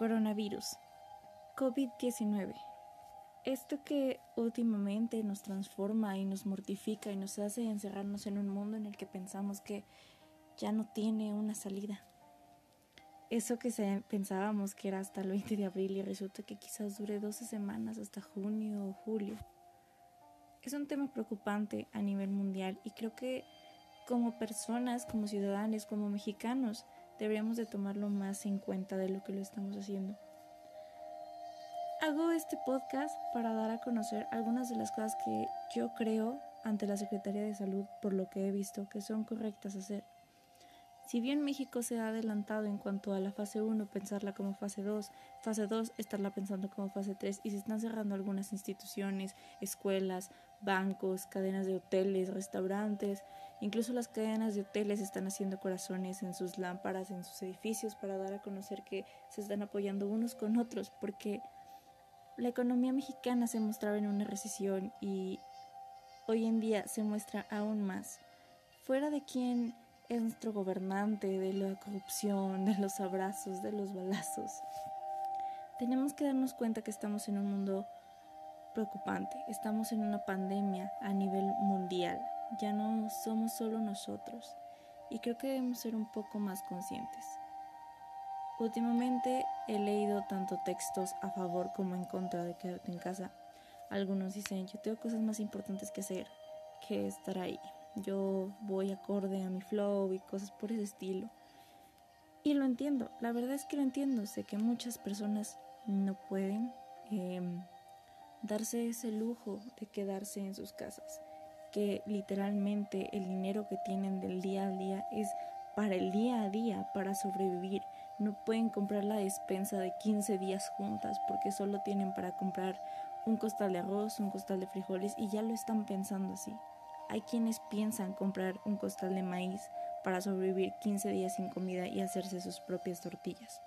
Coronavirus. COVID-19. Esto que últimamente nos transforma y nos mortifica y nos hace encerrarnos en un mundo en el que pensamos que ya no tiene una salida. Eso que pensábamos que era hasta el 20 de abril y resulta que quizás dure 12 semanas hasta junio o julio. Es un tema preocupante a nivel mundial y creo que como personas, como ciudadanos, como mexicanos, deberíamos de tomarlo más en cuenta de lo que lo estamos haciendo. Hago este podcast para dar a conocer algunas de las cosas que yo creo ante la Secretaría de Salud por lo que he visto que son correctas hacer. Si bien México se ha adelantado en cuanto a la fase 1, pensarla como fase 2, fase 2, estarla pensando como fase 3 y se están cerrando algunas instituciones, escuelas, bancos, cadenas de hoteles, restaurantes, incluso las cadenas de hoteles están haciendo corazones en sus lámparas, en sus edificios para dar a conocer que se están apoyando unos con otros porque la economía mexicana se mostraba en una recesión y hoy en día se muestra aún más. Fuera de quién es nuestro gobernante, de la corrupción, de los abrazos, de los balazos. Tenemos que darnos cuenta que estamos en un mundo preocupante, estamos en una pandemia a nivel mundial, ya no somos solo nosotros y creo que debemos ser un poco más conscientes. Últimamente he leído tanto textos a favor como en contra de quedarte en casa. Algunos dicen, yo tengo cosas más importantes que hacer que estar ahí yo voy acorde a mi flow y cosas por ese estilo. Y lo entiendo, la verdad es que lo entiendo, sé que muchas personas no pueden em, darse ese lujo de quedarse en sus casas, que literalmente el dinero que tienen del día a día es para el día a día, para sobrevivir. No pueden comprar la despensa de 15 días juntas porque solo tienen para comprar un costal de arroz, un costal de frijoles y ya lo están pensando así. Hay quienes piensan comprar un costal de maíz para sobrevivir 15 días sin comida y hacerse sus propias tortillas.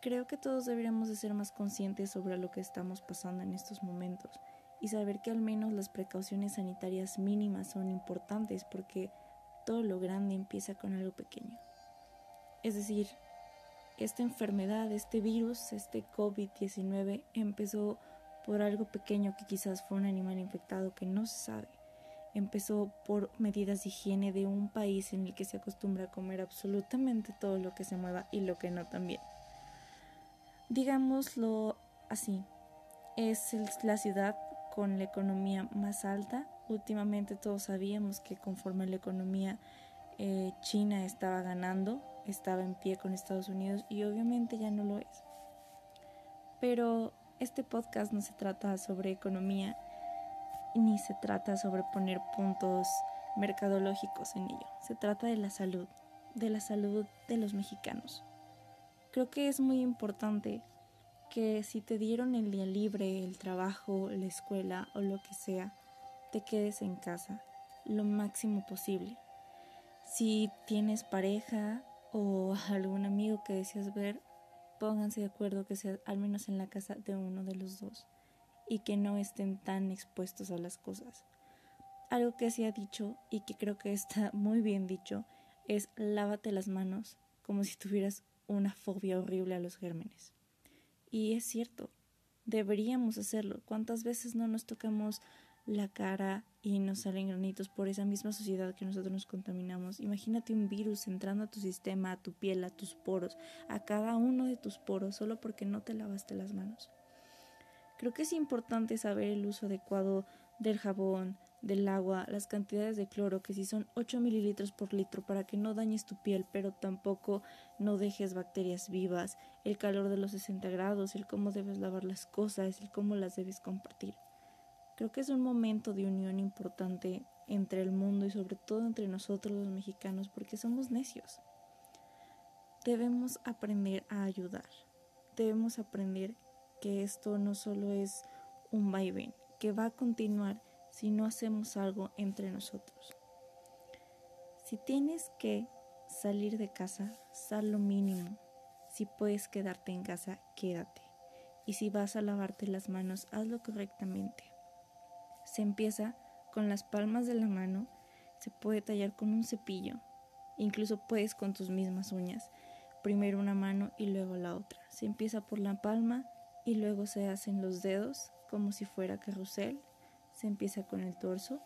Creo que todos deberíamos de ser más conscientes sobre lo que estamos pasando en estos momentos y saber que al menos las precauciones sanitarias mínimas son importantes porque todo lo grande empieza con algo pequeño. Es decir, esta enfermedad, este virus, este COVID-19 empezó por algo pequeño que quizás fue un animal infectado que no se sabe empezó por medidas de higiene de un país en el que se acostumbra a comer absolutamente todo lo que se mueva y lo que no también. Digámoslo así, es la ciudad con la economía más alta. Últimamente todos sabíamos que conforme la economía eh, China estaba ganando, estaba en pie con Estados Unidos y obviamente ya no lo es. Pero este podcast no se trata sobre economía ni se trata sobre poner puntos mercadológicos en ello, se trata de la salud, de la salud de los mexicanos. Creo que es muy importante que si te dieron el día libre, el trabajo, la escuela o lo que sea, te quedes en casa lo máximo posible. Si tienes pareja o algún amigo que deseas ver, pónganse de acuerdo que sea al menos en la casa de uno de los dos y que no estén tan expuestos a las cosas. Algo que se ha dicho y que creo que está muy bien dicho es lávate las manos como si tuvieras una fobia horrible a los gérmenes. Y es cierto, deberíamos hacerlo. ¿Cuántas veces no nos tocamos la cara y nos salen granitos por esa misma sociedad que nosotros nos contaminamos? Imagínate un virus entrando a tu sistema, a tu piel, a tus poros, a cada uno de tus poros, solo porque no te lavaste las manos. Creo que es importante saber el uso adecuado del jabón, del agua, las cantidades de cloro, que si son 8 mililitros por litro para que no dañes tu piel, pero tampoco no dejes bacterias vivas, el calor de los 60 grados, el cómo debes lavar las cosas, el cómo las debes compartir. Creo que es un momento de unión importante entre el mundo y sobre todo entre nosotros los mexicanos porque somos necios. Debemos aprender a ayudar. Debemos aprender que esto no solo es un vaivén, que va a continuar si no hacemos algo entre nosotros. Si tienes que salir de casa, sal lo mínimo. Si puedes quedarte en casa, quédate. Y si vas a lavarte las manos, hazlo correctamente. Se empieza con las palmas de la mano, se puede tallar con un cepillo, incluso puedes con tus mismas uñas, primero una mano y luego la otra. Se empieza por la palma y luego se hacen los dedos como si fuera carrusel. Se empieza con el torso,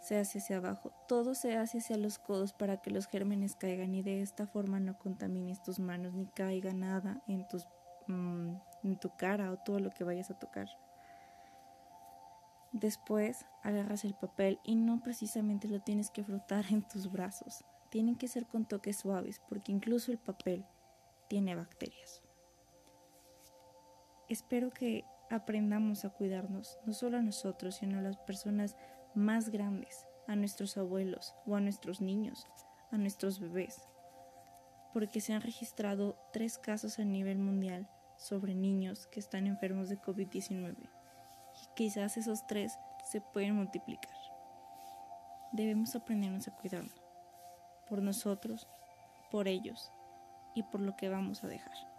se hace hacia abajo, todo se hace hacia los codos para que los gérmenes caigan y de esta forma no contamines tus manos ni caiga nada en, tus, mm, en tu cara o todo lo que vayas a tocar. Después agarras el papel y no precisamente lo tienes que frotar en tus brazos. Tienen que ser con toques suaves porque incluso el papel tiene bacterias. Espero que aprendamos a cuidarnos, no solo a nosotros, sino a las personas más grandes, a nuestros abuelos o a nuestros niños, a nuestros bebés, porque se han registrado tres casos a nivel mundial sobre niños que están enfermos de COVID-19 y quizás esos tres se pueden multiplicar. Debemos aprendernos a cuidarnos, por nosotros, por ellos y por lo que vamos a dejar.